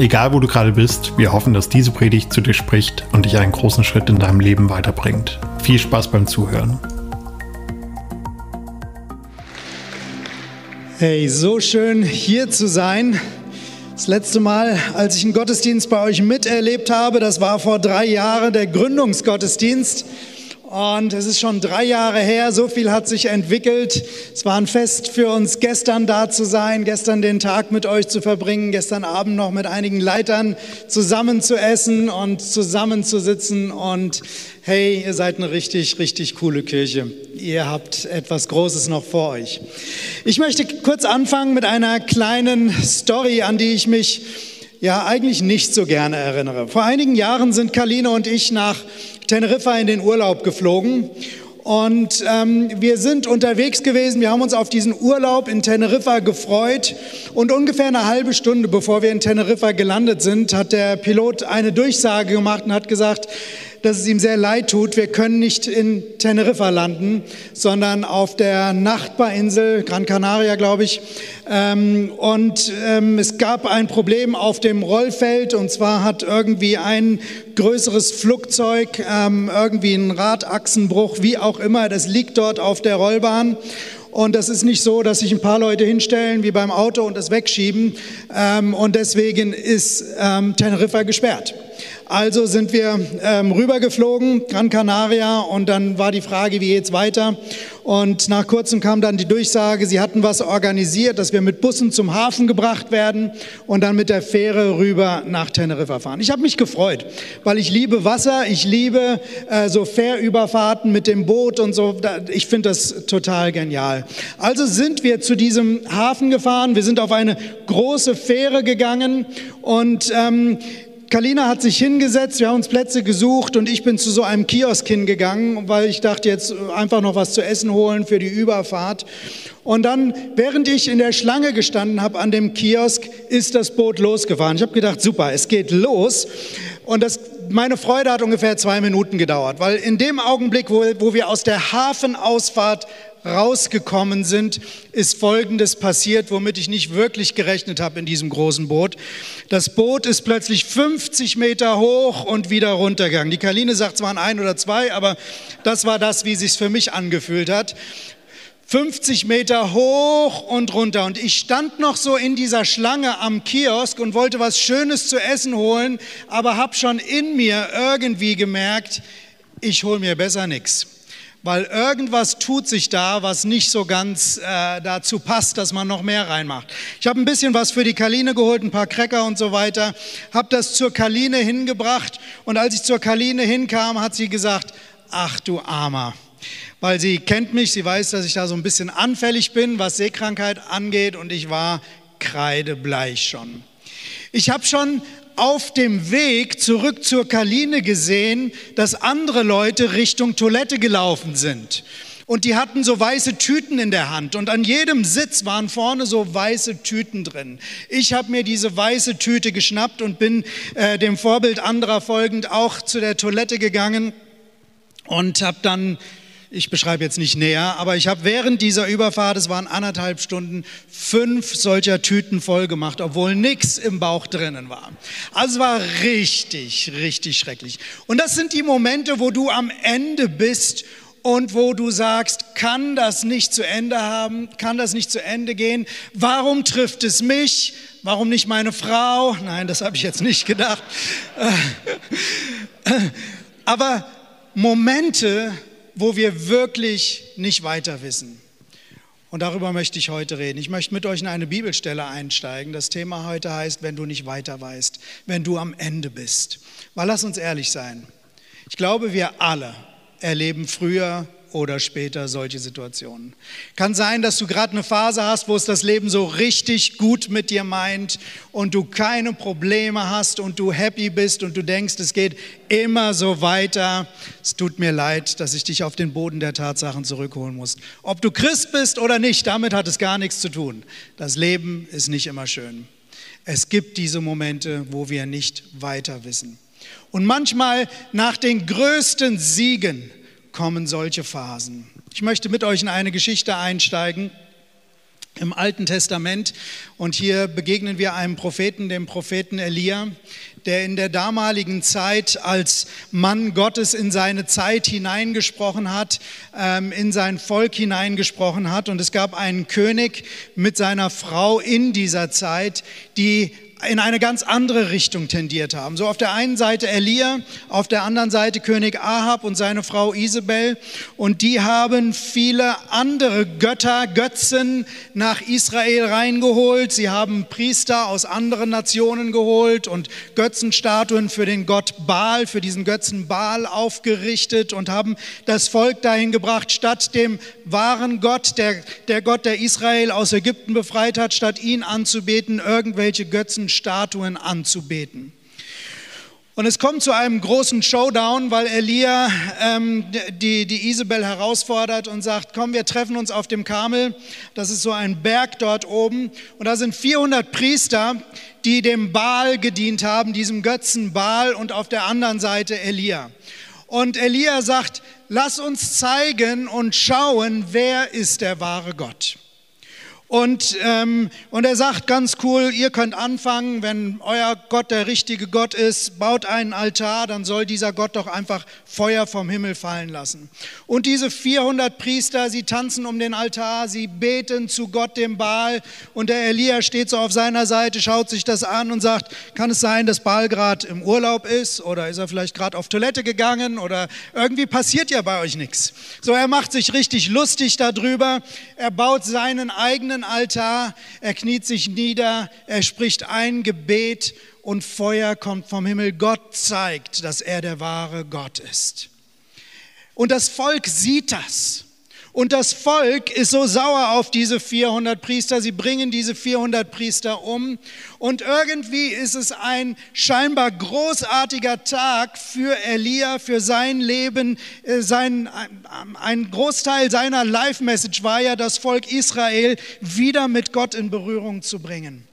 Egal wo du gerade bist, wir hoffen, dass diese Predigt zu dir spricht und dich einen großen Schritt in deinem Leben weiterbringt. Viel Spaß beim Zuhören. Hey, so schön hier zu sein. Das letzte Mal, als ich einen Gottesdienst bei euch miterlebt habe, das war vor drei Jahren der Gründungsgottesdienst. Und es ist schon drei Jahre her, so viel hat sich entwickelt. Es war ein Fest für uns, gestern da zu sein, gestern den Tag mit euch zu verbringen, gestern Abend noch mit einigen Leitern zusammen zu essen und zusammen zu sitzen. Und hey, ihr seid eine richtig, richtig coole Kirche. Ihr habt etwas Großes noch vor euch. Ich möchte kurz anfangen mit einer kleinen Story, an die ich mich ja eigentlich nicht so gerne erinnere. Vor einigen Jahren sind Kaline und ich nach Teneriffa in den Urlaub geflogen. Und ähm, wir sind unterwegs gewesen, wir haben uns auf diesen Urlaub in Teneriffa gefreut. Und ungefähr eine halbe Stunde bevor wir in Teneriffa gelandet sind, hat der Pilot eine Durchsage gemacht und hat gesagt, dass es ihm sehr leid tut. Wir können nicht in Teneriffa landen, sondern auf der Nachbarinsel, Gran Canaria, glaube ich. Ähm, und ähm, es gab ein Problem auf dem Rollfeld und zwar hat irgendwie ein größeres Flugzeug ähm, irgendwie einen Radachsenbruch, wie auch immer. Das liegt dort auf der Rollbahn. Und das ist nicht so, dass sich ein paar Leute hinstellen wie beim Auto und es wegschieben. Und deswegen ist Teneriffa gesperrt. Also sind wir ähm, rübergeflogen, Gran Canaria, und dann war die Frage, wie geht's weiter? Und nach kurzem kam dann die Durchsage, sie hatten was organisiert, dass wir mit Bussen zum Hafen gebracht werden und dann mit der Fähre rüber nach Teneriffa fahren. Ich habe mich gefreut, weil ich liebe Wasser, ich liebe äh, so Fährüberfahrten mit dem Boot und so. Ich finde das total genial. Also sind wir zu diesem Hafen gefahren, wir sind auf eine große Fähre gegangen und ähm, Kalina hat sich hingesetzt, wir haben uns Plätze gesucht und ich bin zu so einem Kiosk hingegangen, weil ich dachte jetzt einfach noch was zu essen holen für die Überfahrt. Und dann, während ich in der Schlange gestanden habe an dem Kiosk, ist das Boot losgefahren. Ich habe gedacht, super, es geht los. Und das, meine Freude hat ungefähr zwei Minuten gedauert, weil in dem Augenblick, wo, wo wir aus der Hafenausfahrt rausgekommen sind, ist Folgendes passiert, womit ich nicht wirklich gerechnet habe in diesem großen Boot. Das Boot ist plötzlich 50 Meter hoch und wieder runtergegangen. Die Kaline sagt zwar ein oder zwei, aber das war das, wie sich für mich angefühlt hat. 50 Meter hoch und runter. Und ich stand noch so in dieser Schlange am Kiosk und wollte was Schönes zu essen holen, aber habe schon in mir irgendwie gemerkt, ich hole mir besser nichts weil irgendwas tut sich da, was nicht so ganz äh, dazu passt, dass man noch mehr reinmacht. Ich habe ein bisschen was für die Kaline geholt, ein paar Cracker und so weiter, habe das zur Kaline hingebracht und als ich zur Kaline hinkam, hat sie gesagt, ach du Armer, weil sie kennt mich, sie weiß, dass ich da so ein bisschen anfällig bin, was Seekrankheit angeht und ich war kreidebleich schon. Ich habe schon auf dem Weg zurück zur Kaline gesehen, dass andere Leute Richtung Toilette gelaufen sind. Und die hatten so weiße Tüten in der Hand und an jedem Sitz waren vorne so weiße Tüten drin. Ich habe mir diese weiße Tüte geschnappt und bin äh, dem Vorbild anderer folgend auch zu der Toilette gegangen und habe dann ich beschreibe jetzt nicht näher, aber ich habe während dieser Überfahrt, es waren anderthalb Stunden, fünf solcher Tüten voll gemacht, obwohl nichts im Bauch drinnen war. Also es war richtig, richtig schrecklich. Und das sind die Momente, wo du am Ende bist und wo du sagst, kann das nicht zu Ende haben, kann das nicht zu Ende gehen? Warum trifft es mich? Warum nicht meine Frau? Nein, das habe ich jetzt nicht gedacht. Aber Momente, wo wir wirklich nicht weiter wissen. Und darüber möchte ich heute reden. Ich möchte mit euch in eine Bibelstelle einsteigen. Das Thema heute heißt, wenn du nicht weiter weißt, wenn du am Ende bist. Weil lass uns ehrlich sein. Ich glaube, wir alle erleben früher oder später solche Situationen. Kann sein, dass du gerade eine Phase hast, wo es das Leben so richtig gut mit dir meint und du keine Probleme hast und du happy bist und du denkst, es geht immer so weiter. Es tut mir leid, dass ich dich auf den Boden der Tatsachen zurückholen muss. Ob du Christ bist oder nicht, damit hat es gar nichts zu tun. Das Leben ist nicht immer schön. Es gibt diese Momente, wo wir nicht weiter wissen. Und manchmal nach den größten Siegen kommen solche Phasen. Ich möchte mit euch in eine Geschichte einsteigen im Alten Testament und hier begegnen wir einem Propheten, dem Propheten Elia, der in der damaligen Zeit als Mann Gottes in seine Zeit hineingesprochen hat, ähm, in sein Volk hineingesprochen hat. Und es gab einen König mit seiner Frau in dieser Zeit, die in eine ganz andere Richtung tendiert haben. So auf der einen Seite Elia, auf der anderen Seite König Ahab und seine Frau Isabel. Und die haben viele andere Götter, Götzen nach Israel reingeholt. Sie haben Priester aus anderen Nationen geholt und Götzenstatuen für den Gott Baal, für diesen Götzen Baal aufgerichtet und haben das Volk dahin gebracht, statt dem wahren Gott, der, der Gott, der Israel aus Ägypten befreit hat, statt ihn anzubeten, irgendwelche Götzen Statuen anzubeten. Und es kommt zu einem großen Showdown, weil Elia ähm, die, die Isabel herausfordert und sagt, komm, wir treffen uns auf dem Karmel. Das ist so ein Berg dort oben. Und da sind 400 Priester, die dem Baal gedient haben, diesem Götzen Baal und auf der anderen Seite Elia. Und Elia sagt, lass uns zeigen und schauen, wer ist der wahre Gott. Und, ähm, und er sagt ganz cool, ihr könnt anfangen, wenn euer Gott der richtige Gott ist, baut einen Altar, dann soll dieser Gott doch einfach Feuer vom Himmel fallen lassen. Und diese 400 Priester, sie tanzen um den Altar, sie beten zu Gott dem Baal und der Elia steht so auf seiner Seite, schaut sich das an und sagt, kann es sein, dass Baal gerade im Urlaub ist oder ist er vielleicht gerade auf Toilette gegangen oder irgendwie passiert ja bei euch nichts. So, er macht sich richtig lustig darüber, er baut seinen eigenen Altar, er kniet sich nieder, er spricht ein Gebet und Feuer kommt vom Himmel. Gott zeigt, dass er der wahre Gott ist. Und das Volk sieht das. Und das Volk ist so sauer auf diese 400 Priester. Sie bringen diese 400 Priester um. Und irgendwie ist es ein scheinbar großartiger Tag für Elia, für sein Leben. Äh, sein, ein Großteil seiner Live-Message war ja, das Volk Israel wieder mit Gott in Berührung zu bringen.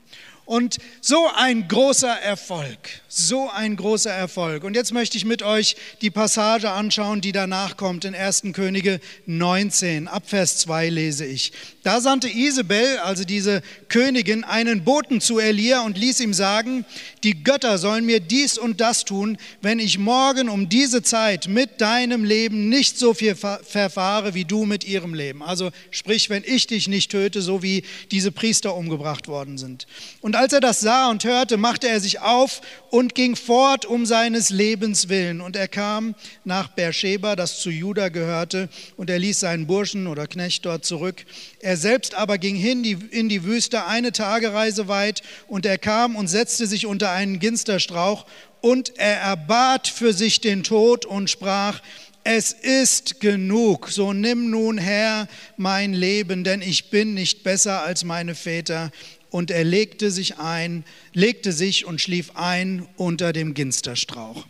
Und so ein großer Erfolg, so ein großer Erfolg. Und jetzt möchte ich mit euch die Passage anschauen, die danach kommt in 1. Könige 19. Ab Vers 2 lese ich. Da sandte Isabel, also diese Königin, einen Boten zu Elia und ließ ihm sagen, die Götter sollen mir dies und das tun, wenn ich morgen um diese Zeit mit deinem Leben nicht so viel verfahre wie du mit ihrem Leben. Also sprich, wenn ich dich nicht töte, so wie diese Priester umgebracht worden sind. Und als er das sah und hörte, machte er sich auf und ging fort um seines Lebens willen. Und er kam nach Beersheba, das zu Juda gehörte, und er ließ seinen Burschen oder Knecht dort zurück. Er selbst aber ging hin in die Wüste eine Tagereise weit und er kam und setzte sich unter einen Ginsterstrauch und er erbat für sich den Tod und sprach, es ist genug, so nimm nun Herr mein Leben, denn ich bin nicht besser als meine Väter. Und er legte sich ein, legte sich und schlief ein unter dem Ginsterstrauch.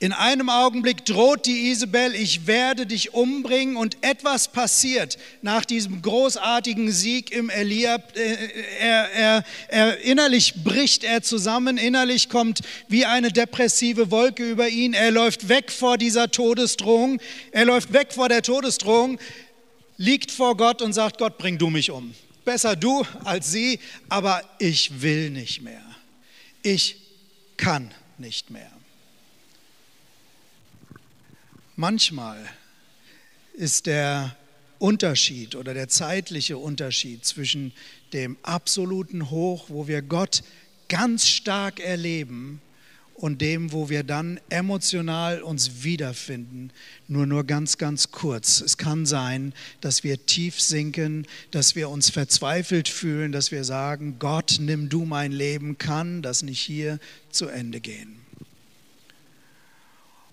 In einem Augenblick droht die Isabel, ich werde dich umbringen und etwas passiert nach diesem großartigen Sieg im Eliab. Äh, er, er, er, innerlich bricht er zusammen, innerlich kommt wie eine depressive Wolke über ihn. Er läuft weg vor dieser Todesdrohung, er läuft weg vor der Todesdrohung, liegt vor Gott und sagt, Gott, bring du mich um. Besser du als sie, aber ich will nicht mehr. Ich kann nicht mehr. Manchmal ist der Unterschied oder der zeitliche Unterschied zwischen dem absoluten Hoch, wo wir Gott ganz stark erleben, und dem, wo wir dann emotional uns wiederfinden, nur nur ganz, ganz kurz. Es kann sein, dass wir tief sinken, dass wir uns verzweifelt fühlen, dass wir sagen, Gott, nimm du mein Leben, kann das nicht hier zu Ende gehen.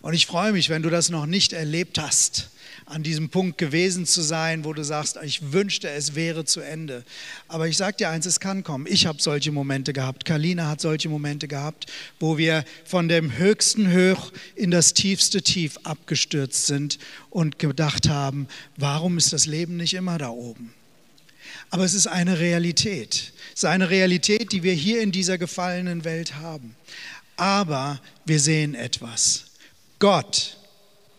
Und ich freue mich, wenn du das noch nicht erlebt hast, an diesem Punkt gewesen zu sein, wo du sagst, ich wünschte, es wäre zu Ende. Aber ich sage dir eins, es kann kommen. Ich habe solche Momente gehabt. Kalina hat solche Momente gehabt, wo wir von dem höchsten Hoch in das tiefste Tief abgestürzt sind und gedacht haben, warum ist das Leben nicht immer da oben? Aber es ist eine Realität. Es ist eine Realität, die wir hier in dieser gefallenen Welt haben. Aber wir sehen etwas. Gott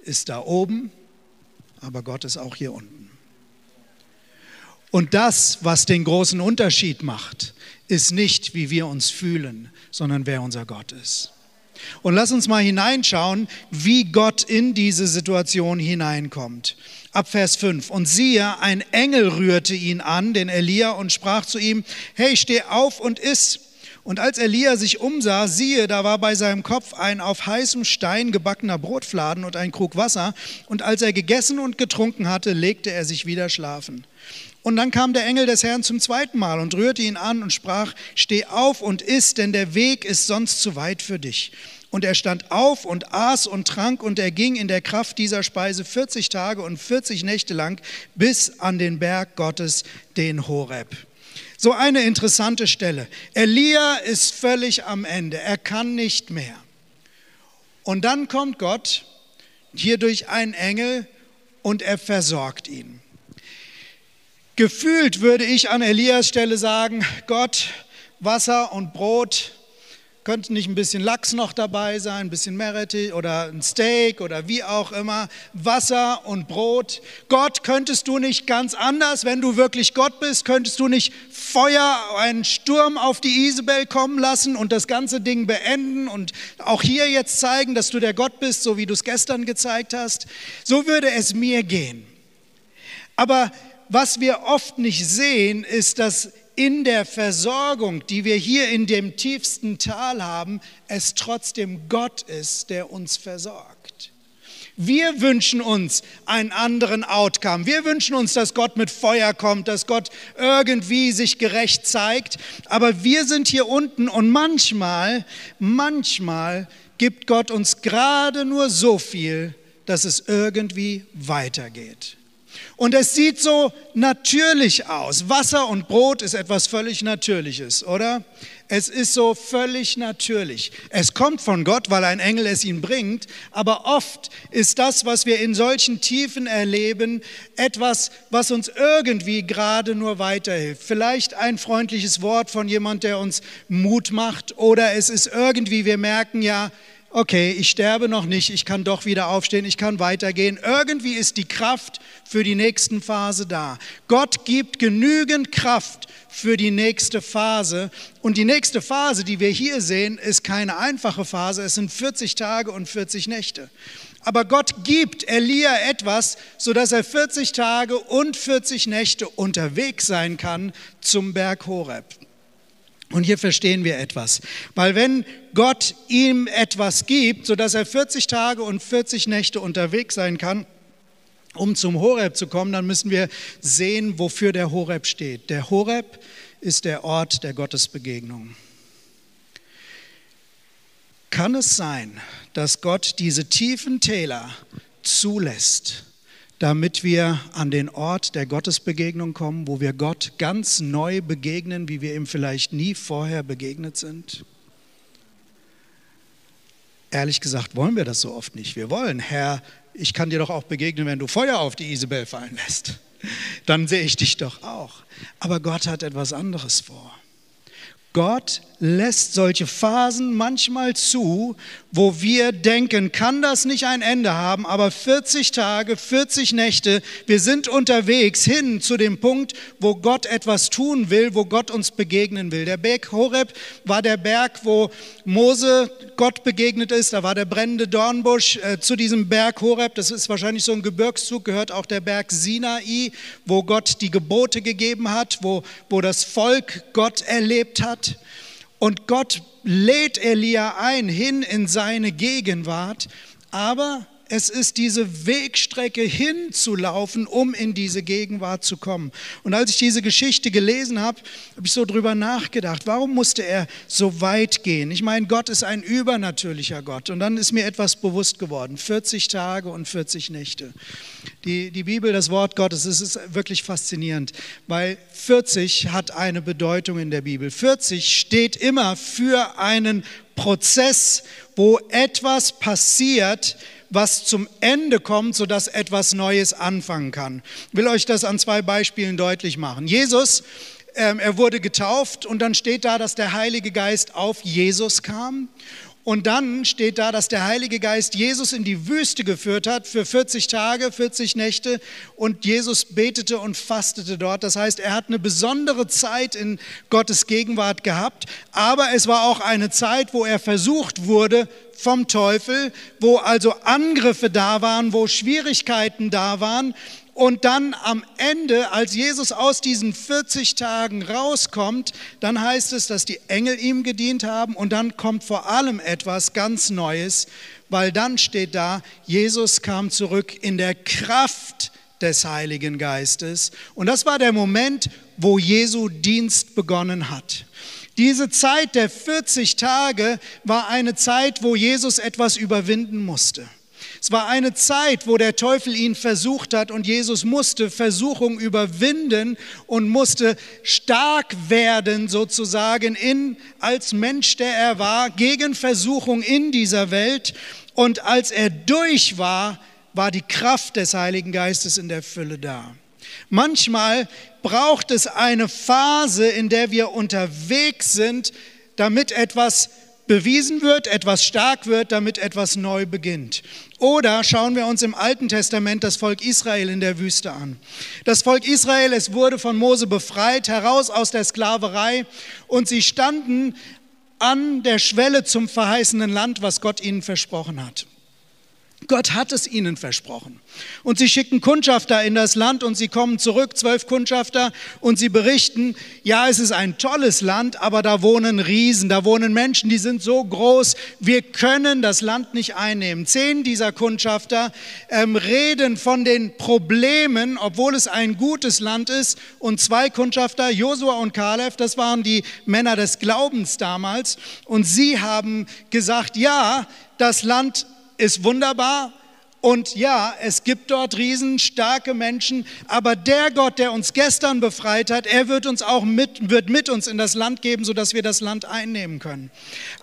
ist da oben, aber Gott ist auch hier unten. Und das, was den großen Unterschied macht, ist nicht, wie wir uns fühlen, sondern wer unser Gott ist. Und lass uns mal hineinschauen, wie Gott in diese Situation hineinkommt. Ab Vers 5. Und siehe, ein Engel rührte ihn an, den Elia, und sprach zu ihm, hey, steh auf und iss. Und als Elia sich umsah, siehe, da war bei seinem Kopf ein auf heißem Stein gebackener Brotfladen und ein Krug Wasser. Und als er gegessen und getrunken hatte, legte er sich wieder schlafen. Und dann kam der Engel des Herrn zum zweiten Mal und rührte ihn an und sprach, steh auf und iss, denn der Weg ist sonst zu weit für dich. Und er stand auf und aß und trank und er ging in der Kraft dieser Speise 40 Tage und 40 Nächte lang bis an den Berg Gottes, den Horeb. So eine interessante Stelle. Elia ist völlig am Ende. Er kann nicht mehr. Und dann kommt Gott hier durch einen Engel und er versorgt ihn. Gefühlt würde ich an Elias Stelle sagen, Gott, Wasser und Brot, könnte nicht ein bisschen Lachs noch dabei sein, ein bisschen Meerrettich oder ein Steak oder wie auch immer, Wasser und Brot. Gott, könntest du nicht ganz anders, wenn du wirklich Gott bist, könntest du nicht Feuer, einen Sturm auf die Isabel kommen lassen und das ganze Ding beenden und auch hier jetzt zeigen, dass du der Gott bist, so wie du es gestern gezeigt hast? So würde es mir gehen. Aber was wir oft nicht sehen, ist, dass in der Versorgung, die wir hier in dem tiefsten Tal haben, es trotzdem Gott ist, der uns versorgt. Wir wünschen uns einen anderen Outcome. Wir wünschen uns, dass Gott mit Feuer kommt, dass Gott irgendwie sich gerecht zeigt. Aber wir sind hier unten und manchmal, manchmal gibt Gott uns gerade nur so viel, dass es irgendwie weitergeht. Und es sieht so natürlich aus. Wasser und Brot ist etwas völlig Natürliches, oder? Es ist so völlig natürlich. Es kommt von Gott, weil ein Engel es ihm bringt, aber oft ist das, was wir in solchen Tiefen erleben, etwas, was uns irgendwie gerade nur weiterhilft. Vielleicht ein freundliches Wort von jemand, der uns Mut macht, oder es ist irgendwie, wir merken ja, okay, ich sterbe noch nicht, ich kann doch wieder aufstehen, ich kann weitergehen. Irgendwie ist die Kraft für die nächsten Phase da. Gott gibt genügend Kraft für die nächste Phase. Und die nächste Phase, die wir hier sehen, ist keine einfache Phase. Es sind 40 Tage und 40 Nächte. Aber Gott gibt Elia etwas, sodass er 40 Tage und 40 Nächte unterwegs sein kann zum Berg Horeb. Und hier verstehen wir etwas, weil wenn Gott ihm etwas gibt, sodass er 40 Tage und 40 Nächte unterwegs sein kann, um zum Horeb zu kommen, dann müssen wir sehen, wofür der Horeb steht. Der Horeb ist der Ort der Gottesbegegnung. Kann es sein, dass Gott diese tiefen Täler zulässt, damit wir an den Ort der Gottesbegegnung kommen, wo wir Gott ganz neu begegnen, wie wir ihm vielleicht nie vorher begegnet sind? Ehrlich gesagt wollen wir das so oft nicht. Wir wollen, Herr, ich kann dir doch auch begegnen, wenn du Feuer auf die Isabel fallen lässt. Dann sehe ich dich doch auch. Aber Gott hat etwas anderes vor. Gott lässt solche Phasen manchmal zu, wo wir denken, kann das nicht ein Ende haben, aber 40 Tage, 40 Nächte, wir sind unterwegs hin zu dem Punkt, wo Gott etwas tun will, wo Gott uns begegnen will. Der Berg Horeb war der Berg, wo Mose Gott begegnet ist, da war der brennende Dornbusch äh, zu diesem Berg Horeb, das ist wahrscheinlich so ein Gebirgszug, gehört auch der Berg Sinai, wo Gott die Gebote gegeben hat, wo, wo das Volk Gott erlebt hat. Und Gott lädt Elia ein, hin in seine Gegenwart, aber es ist diese Wegstrecke hinzulaufen, um in diese Gegenwart zu kommen. Und als ich diese Geschichte gelesen habe, habe ich so drüber nachgedacht, warum musste er so weit gehen? Ich meine, Gott ist ein übernatürlicher Gott. Und dann ist mir etwas bewusst geworden, 40 Tage und 40 Nächte. Die, die Bibel, das Wort Gottes, es ist wirklich faszinierend, weil 40 hat eine Bedeutung in der Bibel. 40 steht immer für einen Prozess, wo etwas passiert, was zum Ende kommt, sodass etwas Neues anfangen kann. Ich will euch das an zwei Beispielen deutlich machen. Jesus, ähm, er wurde getauft und dann steht da, dass der Heilige Geist auf Jesus kam. Und dann steht da, dass der Heilige Geist Jesus in die Wüste geführt hat für 40 Tage, 40 Nächte und Jesus betete und fastete dort. Das heißt, er hat eine besondere Zeit in Gottes Gegenwart gehabt, aber es war auch eine Zeit, wo er versucht wurde vom Teufel, wo also Angriffe da waren, wo Schwierigkeiten da waren und dann am Ende, als Jesus aus diesen 40 Tagen rauskommt, dann heißt es, dass die Engel ihm gedient haben und dann kommt vor allem etwas ganz Neues, weil dann steht da, Jesus kam zurück in der Kraft des Heiligen Geistes. Und das war der Moment, wo Jesu Dienst begonnen hat. Diese Zeit der 40 Tage war eine Zeit, wo Jesus etwas überwinden musste. Es war eine Zeit, wo der Teufel ihn versucht hat und Jesus musste Versuchung überwinden und musste stark werden sozusagen in, als Mensch, der er war, gegen Versuchung in dieser Welt. Und als er durch war, war die Kraft des Heiligen Geistes in der Fülle da. Manchmal braucht es eine Phase, in der wir unterwegs sind, damit etwas bewiesen wird, etwas stark wird, damit etwas neu beginnt. Oder schauen wir uns im Alten Testament das Volk Israel in der Wüste an. Das Volk Israel, es wurde von Mose befreit, heraus aus der Sklaverei und sie standen an der Schwelle zum verheißenen Land, was Gott ihnen versprochen hat. Gott hat es ihnen versprochen. Und sie schicken Kundschafter in das Land und sie kommen zurück, zwölf Kundschafter, und sie berichten, ja, es ist ein tolles Land, aber da wohnen Riesen, da wohnen Menschen, die sind so groß, wir können das Land nicht einnehmen. Zehn dieser Kundschafter ähm, reden von den Problemen, obwohl es ein gutes Land ist, und zwei Kundschafter, Josua und Kaleb, das waren die Männer des Glaubens damals, und sie haben gesagt, ja, das Land ist wunderbar und ja, es gibt dort riesenstarke Menschen, aber der Gott, der uns gestern befreit hat, er wird uns auch mit, wird mit uns in das Land geben, sodass wir das Land einnehmen können.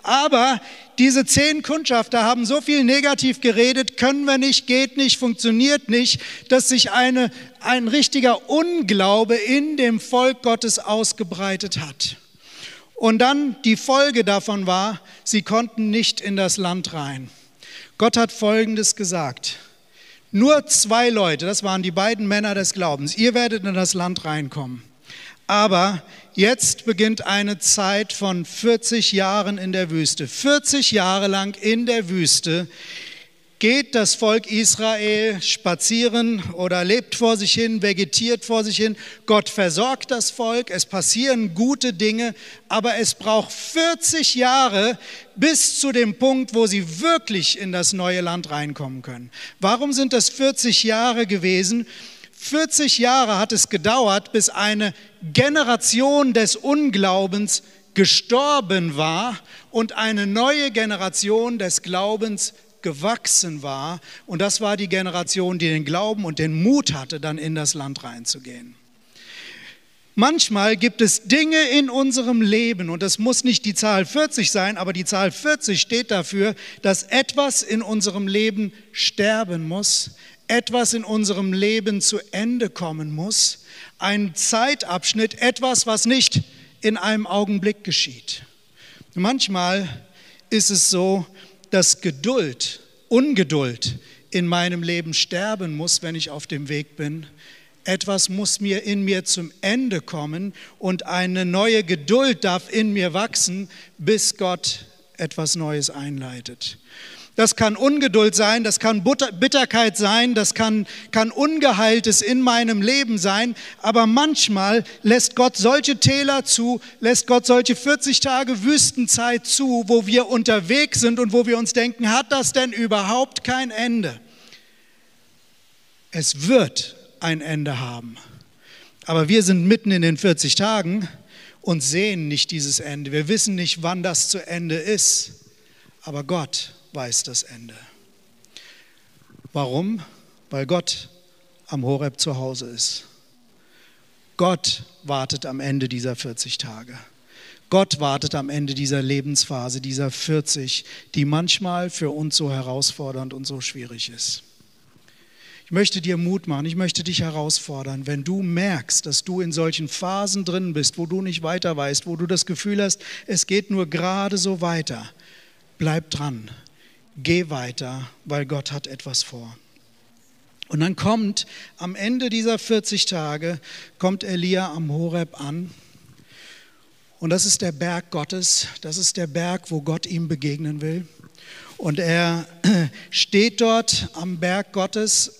Aber diese zehn Kundschafter haben so viel negativ geredet, können wir nicht, geht nicht, funktioniert nicht, dass sich eine, ein richtiger Unglaube in dem Volk Gottes ausgebreitet hat. Und dann die Folge davon war, sie konnten nicht in das Land rein. Gott hat Folgendes gesagt. Nur zwei Leute, das waren die beiden Männer des Glaubens, ihr werdet in das Land reinkommen. Aber jetzt beginnt eine Zeit von 40 Jahren in der Wüste. 40 Jahre lang in der Wüste, geht das Volk Israel spazieren oder lebt vor sich hin, vegetiert vor sich hin. Gott versorgt das Volk, es passieren gute Dinge, aber es braucht 40 Jahre bis zu dem Punkt, wo sie wirklich in das neue Land reinkommen können. Warum sind das 40 Jahre gewesen? 40 Jahre hat es gedauert, bis eine Generation des Unglaubens gestorben war und eine neue Generation des Glaubens gewachsen war. Und das war die Generation, die den Glauben und den Mut hatte, dann in das Land reinzugehen. Manchmal gibt es Dinge in unserem Leben, und das muss nicht die Zahl 40 sein, aber die Zahl 40 steht dafür, dass etwas in unserem Leben sterben muss, etwas in unserem Leben zu Ende kommen muss, ein Zeitabschnitt, etwas, was nicht in einem Augenblick geschieht. Manchmal ist es so, dass Geduld, Ungeduld in meinem Leben sterben muss, wenn ich auf dem Weg bin. Etwas muss mir in mir zum Ende kommen und eine neue Geduld darf in mir wachsen, bis Gott etwas Neues einleitet. Das kann Ungeduld sein, das kann Bitterkeit sein, das kann, kann Ungeheiltes in meinem Leben sein. Aber manchmal lässt Gott solche Täler zu, lässt Gott solche 40 Tage Wüstenzeit zu, wo wir unterwegs sind und wo wir uns denken, hat das denn überhaupt kein Ende? Es wird ein Ende haben. Aber wir sind mitten in den 40 Tagen und sehen nicht dieses Ende. Wir wissen nicht, wann das zu Ende ist. Aber Gott weiß das Ende. Warum? Weil Gott am Horeb zu Hause ist. Gott wartet am Ende dieser 40 Tage. Gott wartet am Ende dieser Lebensphase, dieser 40, die manchmal für uns so herausfordernd und so schwierig ist. Ich möchte dir Mut machen, ich möchte dich herausfordern, wenn du merkst, dass du in solchen Phasen drin bist, wo du nicht weiter weißt, wo du das Gefühl hast, es geht nur gerade so weiter, bleib dran, geh weiter, weil Gott hat etwas vor. Und dann kommt am Ende dieser 40 Tage, kommt Elia am Horeb an. Und das ist der Berg Gottes, das ist der Berg, wo Gott ihm begegnen will. Und er steht dort am Berg Gottes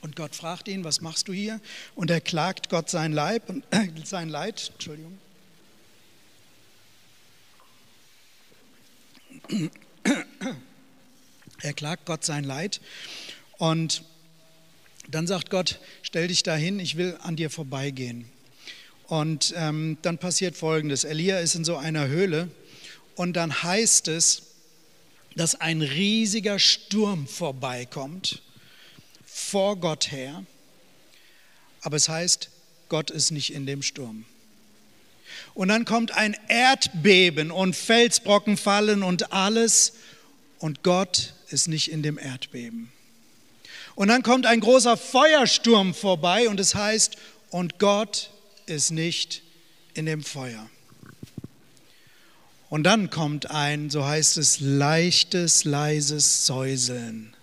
und Gott fragt ihn, was machst du hier? Und er klagt Gott sein Leib sein Leid, Entschuldigung. Er klagt Gott sein Leid und dann sagt Gott, stell dich dahin, ich will an dir vorbeigehen. Und ähm, dann passiert Folgendes. Elia ist in so einer Höhle und dann heißt es, dass ein riesiger Sturm vorbeikommt vor Gott her. Aber es heißt, Gott ist nicht in dem Sturm. Und dann kommt ein Erdbeben und Felsbrocken fallen und alles und Gott ist nicht in dem Erdbeben. Und dann kommt ein großer Feuersturm vorbei und es heißt, und Gott ist nicht in dem Feuer. Und dann kommt ein, so heißt es, leichtes, leises Säuseln.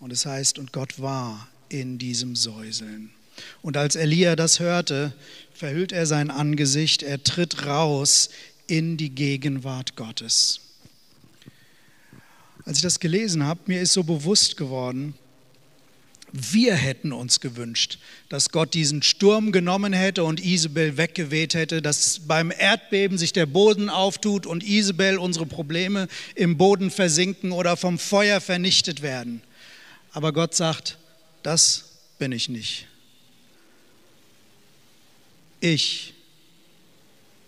Und es heißt, und Gott war in diesem Säuseln. Und als Elia das hörte, verhüllt er sein Angesicht, er tritt raus in die Gegenwart Gottes. Als ich das gelesen habe, mir ist so bewusst geworden, wir hätten uns gewünscht, dass Gott diesen Sturm genommen hätte und Isabel weggeweht hätte, dass beim Erdbeben sich der Boden auftut und Isabel unsere Probleme im Boden versinken oder vom Feuer vernichtet werden. Aber Gott sagt, das bin ich nicht. Ich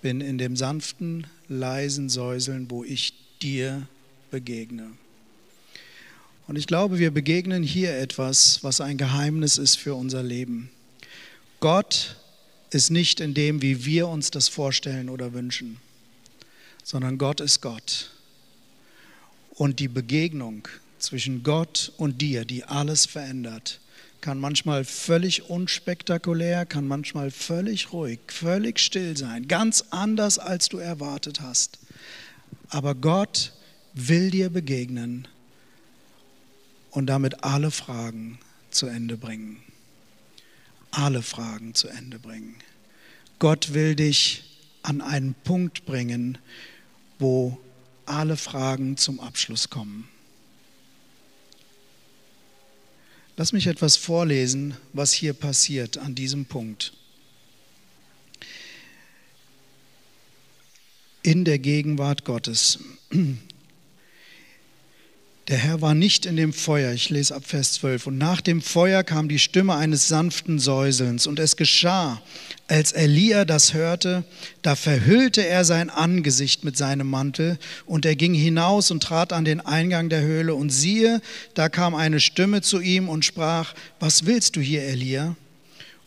bin in dem sanften, leisen Säuseln, wo ich dir begegne. Und ich glaube, wir begegnen hier etwas, was ein Geheimnis ist für unser Leben. Gott ist nicht in dem, wie wir uns das vorstellen oder wünschen, sondern Gott ist Gott. Und die Begegnung zwischen Gott und dir, die alles verändert, kann manchmal völlig unspektakulär, kann manchmal völlig ruhig, völlig still sein, ganz anders, als du erwartet hast. Aber Gott will dir begegnen und damit alle Fragen zu Ende bringen. Alle Fragen zu Ende bringen. Gott will dich an einen Punkt bringen, wo alle Fragen zum Abschluss kommen. Lass mich etwas vorlesen, was hier passiert an diesem Punkt. In der Gegenwart Gottes. Der Herr war nicht in dem Feuer. Ich lese ab Vers 12. Und nach dem Feuer kam die Stimme eines sanften Säuselns. Und es geschah, als Elia das hörte, da verhüllte er sein Angesicht mit seinem Mantel. Und er ging hinaus und trat an den Eingang der Höhle. Und siehe, da kam eine Stimme zu ihm und sprach, was willst du hier, Elia?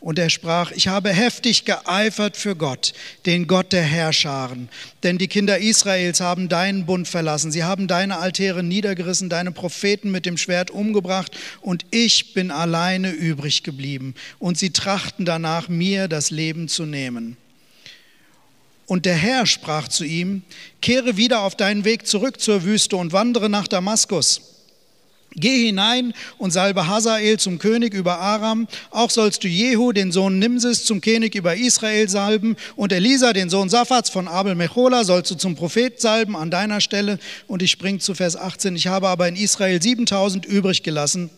Und er sprach, ich habe heftig geeifert für Gott, den Gott der Herrscharen. Denn die Kinder Israels haben deinen Bund verlassen. Sie haben deine Altäre niedergerissen, deine Propheten mit dem Schwert umgebracht. Und ich bin alleine übrig geblieben. Und sie trachten danach, mir das Leben zu nehmen. Und der Herr sprach zu ihm, kehre wieder auf deinen Weg zurück zur Wüste und wandere nach Damaskus Geh hinein und salbe Hazael zum König über Aram. Auch sollst du Jehu, den Sohn Nimsis, zum König über Israel salben. Und Elisa, den Sohn Saphats von Abel Mechola, sollst du zum Prophet salben an deiner Stelle. Und ich spring zu Vers 18. Ich habe aber in Israel 7000 übrig gelassen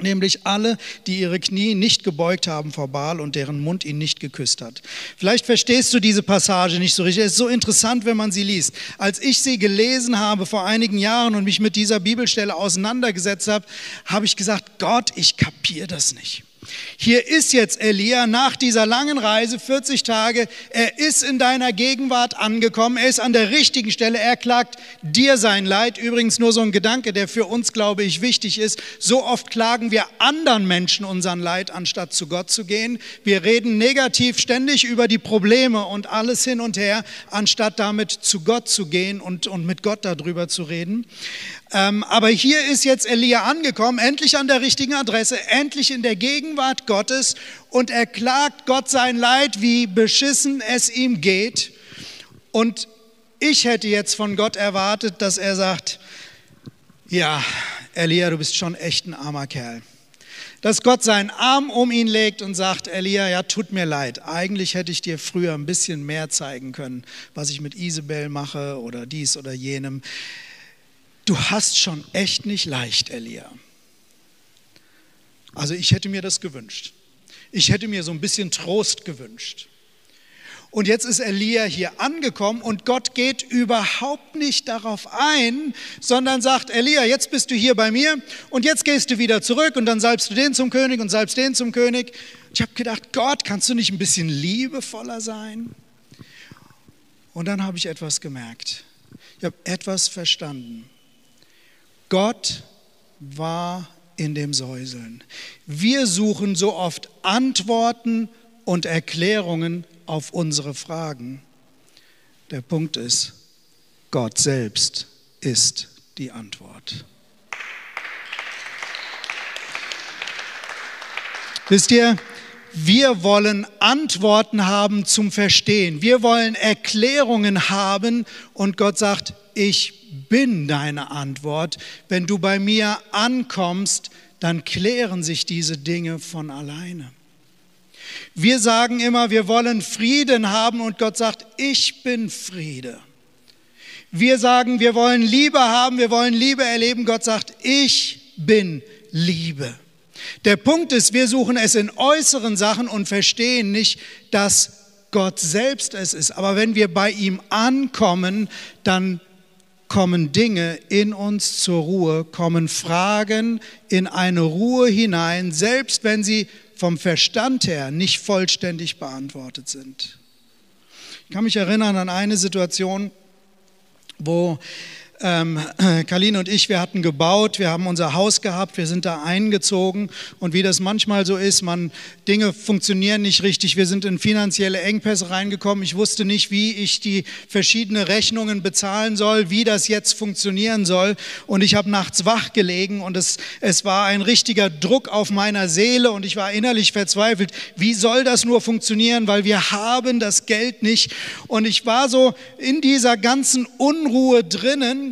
nämlich alle, die ihre Knie nicht gebeugt haben vor Baal und deren Mund ihn nicht geküsst hat. Vielleicht verstehst du diese Passage nicht so richtig. Es ist so interessant, wenn man sie liest. Als ich sie gelesen habe vor einigen Jahren und mich mit dieser Bibelstelle auseinandergesetzt habe, habe ich gesagt, Gott, ich kapiere das nicht. Hier ist jetzt Elia nach dieser langen Reise, 40 Tage. Er ist in deiner Gegenwart angekommen. Er ist an der richtigen Stelle. Er klagt dir sein Leid. Übrigens nur so ein Gedanke, der für uns, glaube ich, wichtig ist. So oft klagen wir anderen Menschen unseren Leid, anstatt zu Gott zu gehen. Wir reden negativ ständig über die Probleme und alles hin und her, anstatt damit zu Gott zu gehen und, und mit Gott darüber zu reden. Ähm, aber hier ist jetzt Elia angekommen, endlich an der richtigen Adresse, endlich in der Gegenwart Gottes und er klagt Gott sein Leid, wie beschissen es ihm geht. Und ich hätte jetzt von Gott erwartet, dass er sagt, ja, Elia, du bist schon echt ein armer Kerl. Dass Gott seinen Arm um ihn legt und sagt, Elia, ja, tut mir leid. Eigentlich hätte ich dir früher ein bisschen mehr zeigen können, was ich mit Isabel mache oder dies oder jenem du hast schon echt nicht leicht, Elia. Also ich hätte mir das gewünscht. Ich hätte mir so ein bisschen Trost gewünscht. Und jetzt ist Elia hier angekommen und Gott geht überhaupt nicht darauf ein, sondern sagt, Elia, jetzt bist du hier bei mir und jetzt gehst du wieder zurück und dann salbst du den zum König und salbst den zum König. Ich habe gedacht, Gott, kannst du nicht ein bisschen liebevoller sein? Und dann habe ich etwas gemerkt. Ich habe etwas verstanden. Gott war in dem Säuseln. Wir suchen so oft Antworten und Erklärungen auf unsere Fragen. Der Punkt ist, Gott selbst ist die Antwort. Wisst ihr, wir wollen Antworten haben zum Verstehen. Wir wollen Erklärungen haben und Gott sagt, ich bin deine Antwort. Wenn du bei mir ankommst, dann klären sich diese Dinge von alleine. Wir sagen immer, wir wollen Frieden haben und Gott sagt, ich bin Friede. Wir sagen, wir wollen Liebe haben, wir wollen Liebe erleben. Gott sagt, ich bin Liebe. Der Punkt ist, wir suchen es in äußeren Sachen und verstehen nicht, dass Gott selbst es ist. Aber wenn wir bei ihm ankommen, dann kommen Dinge in uns zur Ruhe, kommen Fragen in eine Ruhe hinein, selbst wenn sie vom Verstand her nicht vollständig beantwortet sind. Ich kann mich erinnern an eine Situation, wo ähm, Kalin und ich, wir hatten gebaut, wir haben unser Haus gehabt, wir sind da eingezogen. Und wie das manchmal so ist, man, Dinge funktionieren nicht richtig, wir sind in finanzielle Engpässe reingekommen, ich wusste nicht, wie ich die verschiedenen Rechnungen bezahlen soll, wie das jetzt funktionieren soll. Und ich habe nachts wach gelegen und es, es war ein richtiger Druck auf meiner Seele. Und ich war innerlich verzweifelt, wie soll das nur funktionieren, weil wir haben das Geld nicht. Und ich war so in dieser ganzen Unruhe drinnen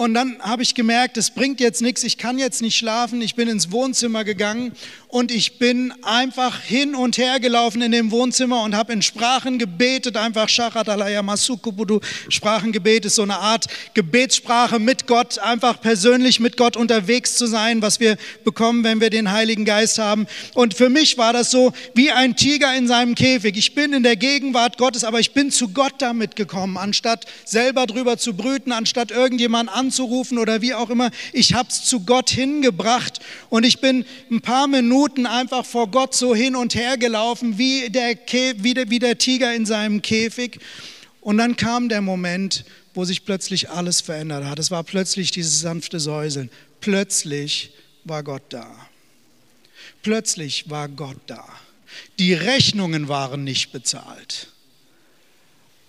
und dann habe ich gemerkt, es bringt jetzt nichts, ich kann jetzt nicht schlafen. Ich bin ins Wohnzimmer gegangen und ich bin einfach hin und her gelaufen in dem Wohnzimmer und habe in Sprachen gebetet, einfach Shachatalaya Masukubudu. Sprachengebet ist so eine Art Gebetssprache mit Gott, einfach persönlich mit Gott unterwegs zu sein, was wir bekommen, wenn wir den Heiligen Geist haben. Und für mich war das so wie ein Tiger in seinem Käfig. Ich bin in der Gegenwart Gottes, aber ich bin zu Gott damit gekommen, anstatt selber drüber zu brüten, anstatt irgendjemand anzurufen oder wie auch immer. Ich habe es zu Gott hingebracht und ich bin ein paar Minuten einfach vor Gott so hin und her gelaufen, wie der, wie der, wie der Tiger in seinem Käfig. Und dann kam der Moment, wo sich plötzlich alles verändert hat. Es war plötzlich dieses sanfte Säuseln. Plötzlich war Gott da. Plötzlich war Gott da. Die Rechnungen waren nicht bezahlt.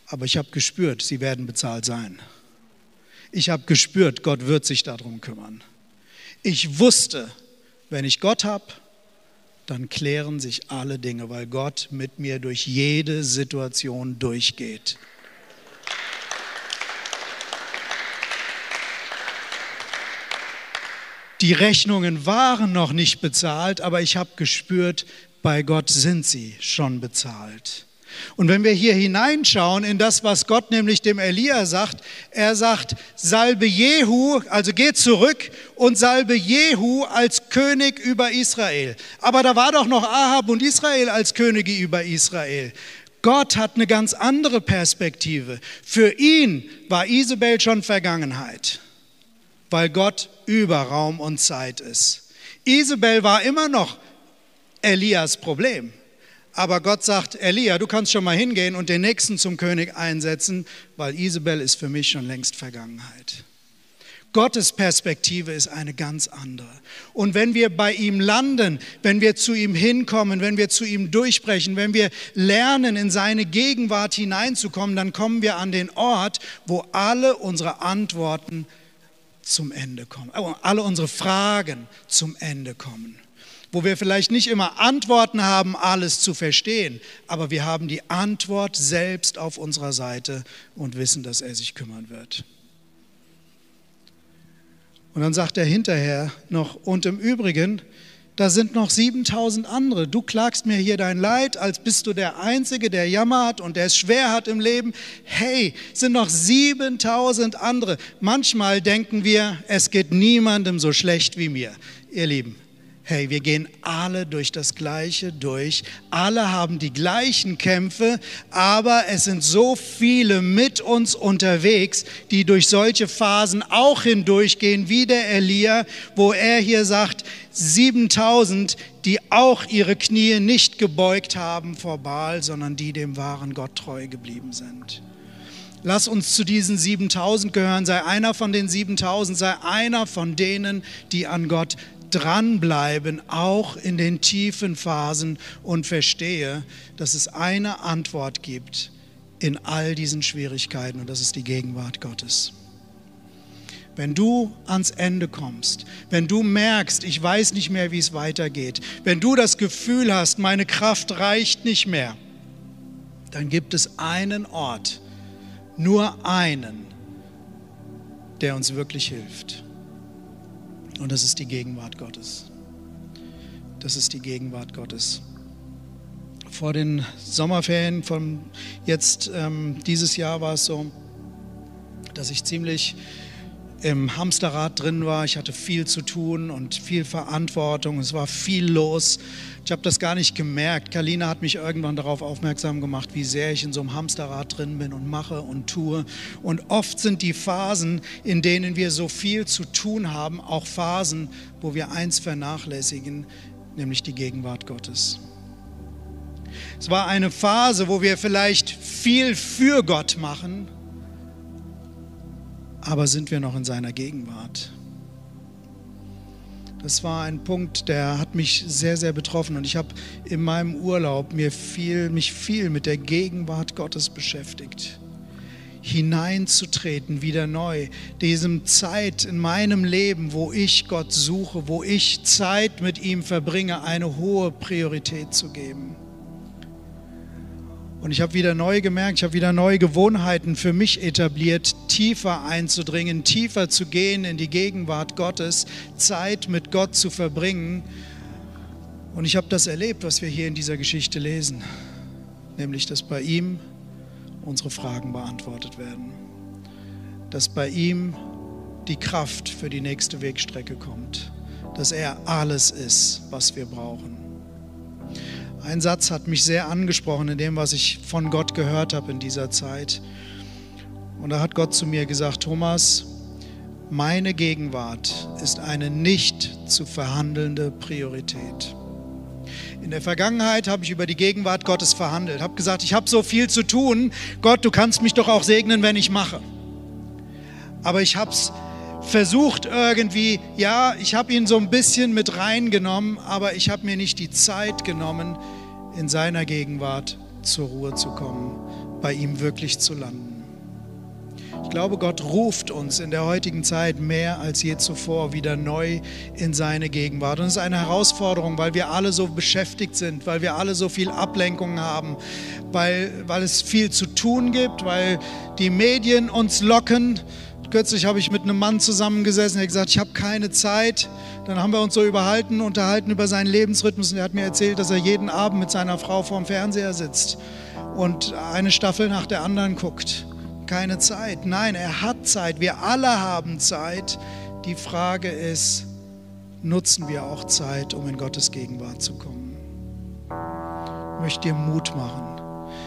Aber ich habe gespürt, sie werden bezahlt sein. Ich habe gespürt, Gott wird sich darum kümmern. Ich wusste, wenn ich Gott habe, dann klären sich alle Dinge, weil Gott mit mir durch jede Situation durchgeht. Die Rechnungen waren noch nicht bezahlt, aber ich habe gespürt, bei Gott sind sie schon bezahlt. Und wenn wir hier hineinschauen in das, was Gott nämlich dem Elia sagt, er sagt, salbe Jehu, also geh zurück und salbe Jehu als König über Israel. Aber da war doch noch Ahab und Israel als Könige über Israel. Gott hat eine ganz andere Perspektive. Für ihn war Isabel schon Vergangenheit, weil Gott über Raum und Zeit ist. Isabel war immer noch Elias Problem. Aber Gott sagt, Elia, du kannst schon mal hingehen und den nächsten zum König einsetzen, weil Isabel ist für mich schon längst Vergangenheit. Gottes Perspektive ist eine ganz andere. Und wenn wir bei ihm landen, wenn wir zu ihm hinkommen, wenn wir zu ihm durchbrechen, wenn wir lernen, in seine Gegenwart hineinzukommen, dann kommen wir an den Ort, wo alle unsere Antworten zum Ende kommen, äh, alle unsere Fragen zum Ende kommen wo wir vielleicht nicht immer Antworten haben, alles zu verstehen, aber wir haben die Antwort selbst auf unserer Seite und wissen, dass er sich kümmern wird. Und dann sagt er hinterher noch, und im Übrigen, da sind noch 7000 andere. Du klagst mir hier dein Leid, als bist du der Einzige, der jammert und der es schwer hat im Leben. Hey, sind noch 7000 andere. Manchmal denken wir, es geht niemandem so schlecht wie mir. Ihr Lieben, hey, wir gehen alle durch das Gleiche durch, alle haben die gleichen Kämpfe, aber es sind so viele mit uns unterwegs, die durch solche Phasen auch hindurchgehen, wie der Elia, wo er hier sagt, 7000, die auch ihre Knie nicht gebeugt haben vor Baal, sondern die dem wahren Gott treu geblieben sind. Lass uns zu diesen 7000 gehören, sei einer von den 7000, sei einer von denen, die an Gott dranbleiben, auch in den tiefen Phasen und verstehe, dass es eine Antwort gibt in all diesen Schwierigkeiten und das ist die Gegenwart Gottes. Wenn du ans Ende kommst, wenn du merkst, ich weiß nicht mehr, wie es weitergeht, wenn du das Gefühl hast, meine Kraft reicht nicht mehr, dann gibt es einen Ort, nur einen, der uns wirklich hilft. Und das ist die Gegenwart Gottes. Das ist die Gegenwart Gottes. Vor den Sommerferien von jetzt, ähm, dieses Jahr war es so, dass ich ziemlich im Hamsterrad drin war. Ich hatte viel zu tun und viel Verantwortung. Es war viel los. Ich habe das gar nicht gemerkt. Kalina hat mich irgendwann darauf aufmerksam gemacht, wie sehr ich in so einem Hamsterrad drin bin und mache und tue. Und oft sind die Phasen, in denen wir so viel zu tun haben, auch Phasen, wo wir eins vernachlässigen, nämlich die Gegenwart Gottes. Es war eine Phase, wo wir vielleicht viel für Gott machen, aber sind wir noch in seiner Gegenwart? Das war ein Punkt, der hat mich sehr, sehr betroffen. Und ich habe in meinem Urlaub mir viel, mich viel mit der Gegenwart Gottes beschäftigt. Hineinzutreten, wieder neu. Diesem Zeit in meinem Leben, wo ich Gott suche, wo ich Zeit mit ihm verbringe, eine hohe Priorität zu geben. Und ich habe wieder neu gemerkt, ich habe wieder neue Gewohnheiten für mich etabliert, tiefer einzudringen, tiefer zu gehen in die Gegenwart Gottes, Zeit mit Gott zu verbringen. Und ich habe das erlebt, was wir hier in dieser Geschichte lesen, nämlich dass bei ihm unsere Fragen beantwortet werden, dass bei ihm die Kraft für die nächste Wegstrecke kommt, dass er alles ist, was wir brauchen. Ein Satz hat mich sehr angesprochen in dem, was ich von Gott gehört habe in dieser Zeit. Und da hat Gott zu mir gesagt, Thomas, meine Gegenwart ist eine nicht zu verhandelnde Priorität. In der Vergangenheit habe ich über die Gegenwart Gottes verhandelt, habe gesagt, ich habe so viel zu tun, Gott, du kannst mich doch auch segnen, wenn ich mache. Aber ich habe es versucht irgendwie, ja, ich habe ihn so ein bisschen mit reingenommen, aber ich habe mir nicht die Zeit genommen, in seiner Gegenwart zur Ruhe zu kommen, bei ihm wirklich zu landen. Ich glaube, Gott ruft uns in der heutigen Zeit mehr als je zuvor wieder neu in seine Gegenwart. Und es ist eine Herausforderung, weil wir alle so beschäftigt sind, weil wir alle so viel Ablenkung haben, weil, weil es viel zu tun gibt, weil die Medien uns locken Kürzlich habe ich mit einem Mann zusammengesessen, der hat gesagt, ich habe keine Zeit. Dann haben wir uns so überhalten, unterhalten über seinen Lebensrhythmus und er hat mir erzählt, dass er jeden Abend mit seiner Frau vorm Fernseher sitzt und eine Staffel nach der anderen guckt. Keine Zeit. Nein, er hat Zeit. Wir alle haben Zeit. Die Frage ist, nutzen wir auch Zeit, um in Gottes Gegenwart zu kommen? Ich möchte dir Mut machen.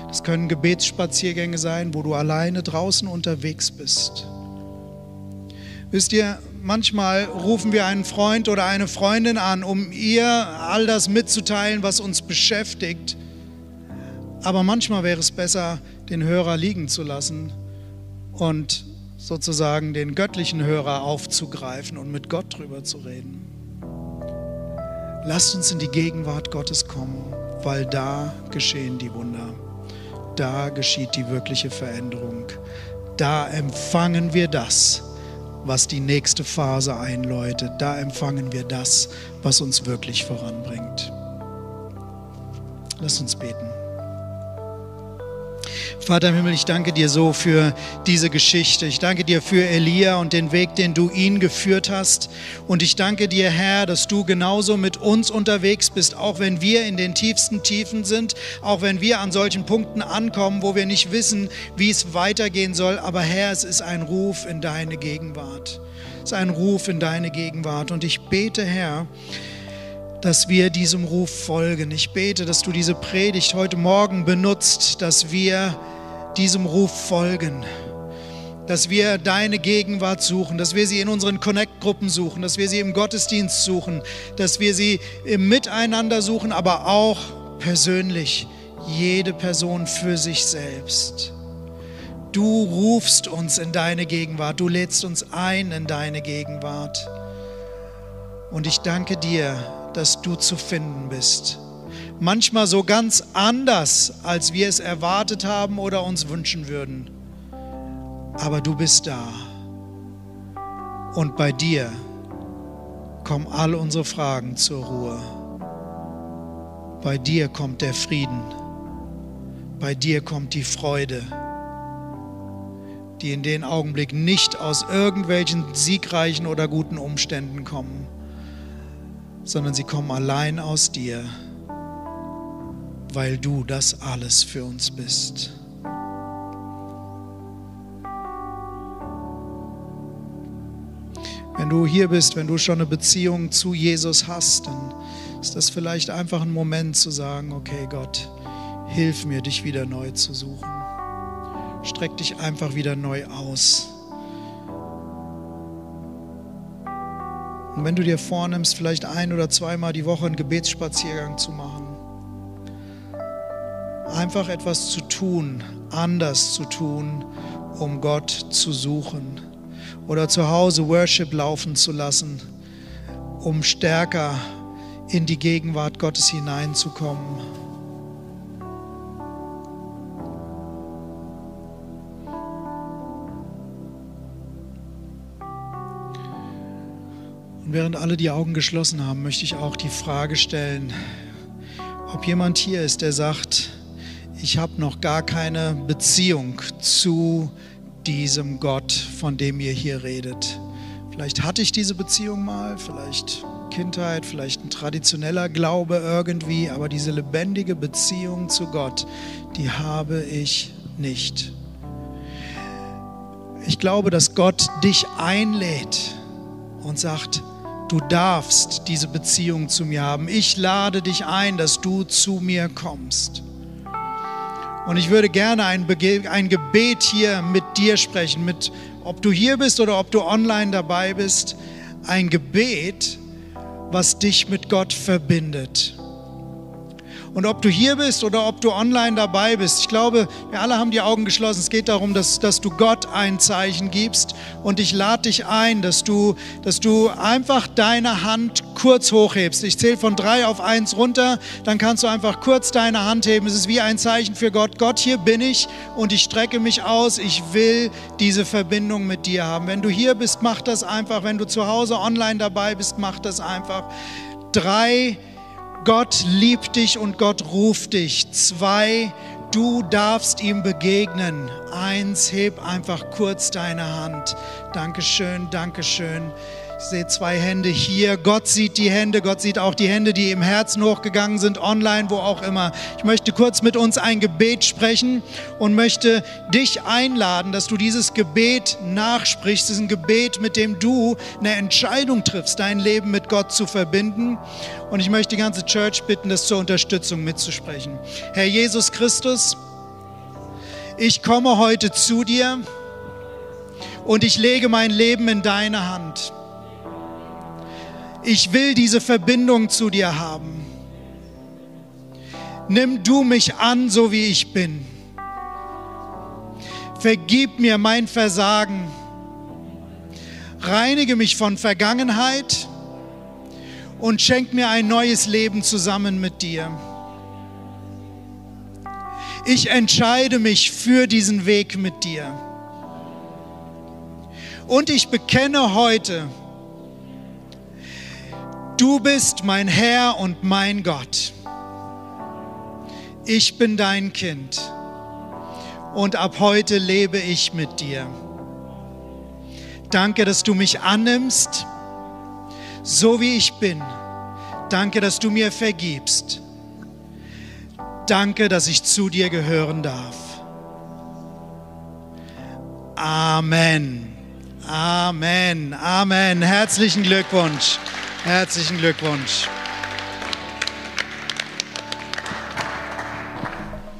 Das können Gebetsspaziergänge sein, wo du alleine draußen unterwegs bist. Wisst ihr, manchmal rufen wir einen Freund oder eine Freundin an, um ihr all das mitzuteilen, was uns beschäftigt. Aber manchmal wäre es besser, den Hörer liegen zu lassen und sozusagen den göttlichen Hörer aufzugreifen und mit Gott drüber zu reden. Lasst uns in die Gegenwart Gottes kommen, weil da geschehen die Wunder. Da geschieht die wirkliche Veränderung. Da empfangen wir das, was die nächste Phase einläutet. Da empfangen wir das, was uns wirklich voranbringt. Lasst uns beten. Vater im Himmel, ich danke dir so für diese Geschichte. Ich danke dir für Elia und den Weg, den du ihn geführt hast. Und ich danke dir, Herr, dass du genauso mit uns unterwegs bist, auch wenn wir in den tiefsten Tiefen sind, auch wenn wir an solchen Punkten ankommen, wo wir nicht wissen, wie es weitergehen soll. Aber Herr, es ist ein Ruf in deine Gegenwart. Es ist ein Ruf in deine Gegenwart. Und ich bete, Herr, dass wir diesem Ruf folgen. Ich bete, dass du diese Predigt heute Morgen benutzt, dass wir diesem Ruf folgen, dass wir deine Gegenwart suchen, dass wir sie in unseren Connect-Gruppen suchen, dass wir sie im Gottesdienst suchen, dass wir sie im Miteinander suchen, aber auch persönlich, jede Person für sich selbst. Du rufst uns in deine Gegenwart, du lädst uns ein in deine Gegenwart. Und ich danke dir, dass du zu finden bist. Manchmal so ganz anders, als wir es erwartet haben oder uns wünschen würden. Aber du bist da. Und bei dir kommen all unsere Fragen zur Ruhe. Bei dir kommt der Frieden. Bei dir kommt die Freude, die in den Augenblicken nicht aus irgendwelchen siegreichen oder guten Umständen kommen, sondern sie kommen allein aus dir, weil du das alles für uns bist. Wenn du hier bist, wenn du schon eine Beziehung zu Jesus hast, dann ist das vielleicht einfach ein Moment zu sagen, okay Gott, hilf mir, dich wieder neu zu suchen. Streck dich einfach wieder neu aus. Und wenn du dir vornimmst, vielleicht ein oder zweimal die Woche einen Gebetsspaziergang zu machen, einfach etwas zu tun, anders zu tun, um Gott zu suchen. Oder zu Hause Worship laufen zu lassen, um stärker in die Gegenwart Gottes hineinzukommen. Während alle die Augen geschlossen haben, möchte ich auch die Frage stellen, ob jemand hier ist, der sagt, ich habe noch gar keine Beziehung zu diesem Gott, von dem ihr hier redet. Vielleicht hatte ich diese Beziehung mal, vielleicht Kindheit, vielleicht ein traditioneller Glaube irgendwie, aber diese lebendige Beziehung zu Gott, die habe ich nicht. Ich glaube, dass Gott dich einlädt und sagt, Du darfst diese Beziehung zu mir haben. Ich lade dich ein, dass du zu mir kommst. Und ich würde gerne ein, ein Gebet hier mit dir sprechen, mit, ob du hier bist oder ob du online dabei bist. Ein Gebet, was dich mit Gott verbindet. Und ob du hier bist oder ob du online dabei bist, ich glaube, wir alle haben die Augen geschlossen. Es geht darum, dass, dass du Gott ein Zeichen gibst. Und ich lade dich ein, dass du, dass du einfach deine Hand kurz hochhebst. Ich zähle von drei auf eins runter, dann kannst du einfach kurz deine Hand heben. Es ist wie ein Zeichen für Gott. Gott, hier bin ich und ich strecke mich aus. Ich will diese Verbindung mit dir haben. Wenn du hier bist, mach das einfach. Wenn du zu Hause online dabei bist, mach das einfach. Drei, Gott liebt dich und Gott ruft dich. Zwei, du darfst ihm begegnen. Eins, heb einfach kurz deine Hand. Dankeschön, Dankeschön. Ich sehe zwei Hände hier. Gott sieht die Hände. Gott sieht auch die Hände, die im Herzen hochgegangen sind, online, wo auch immer. Ich möchte kurz mit uns ein Gebet sprechen und möchte dich einladen, dass du dieses Gebet nachsprichst. Das ist ein Gebet, mit dem du eine Entscheidung triffst, dein Leben mit Gott zu verbinden. Und ich möchte die ganze Church bitten, das zur Unterstützung mitzusprechen. Herr Jesus Christus, ich komme heute zu dir und ich lege mein Leben in deine Hand. Ich will diese Verbindung zu dir haben. Nimm du mich an, so wie ich bin. Vergib mir mein Versagen. Reinige mich von Vergangenheit und schenk mir ein neues Leben zusammen mit dir. Ich entscheide mich für diesen Weg mit dir. Und ich bekenne heute, Du bist mein Herr und mein Gott. Ich bin dein Kind und ab heute lebe ich mit dir. Danke, dass du mich annimmst, so wie ich bin. Danke, dass du mir vergibst. Danke, dass ich zu dir gehören darf. Amen. Amen. Amen. Herzlichen Glückwunsch. Herzlichen Glückwunsch.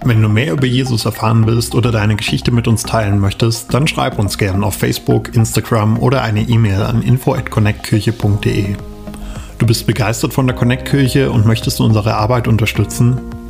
Wenn du mehr über Jesus erfahren willst oder deine Geschichte mit uns teilen möchtest, dann schreib uns gerne auf Facebook, Instagram oder eine E-Mail an info@connectkirche.de. Du bist begeistert von der Connect Kirche und möchtest unsere Arbeit unterstützen?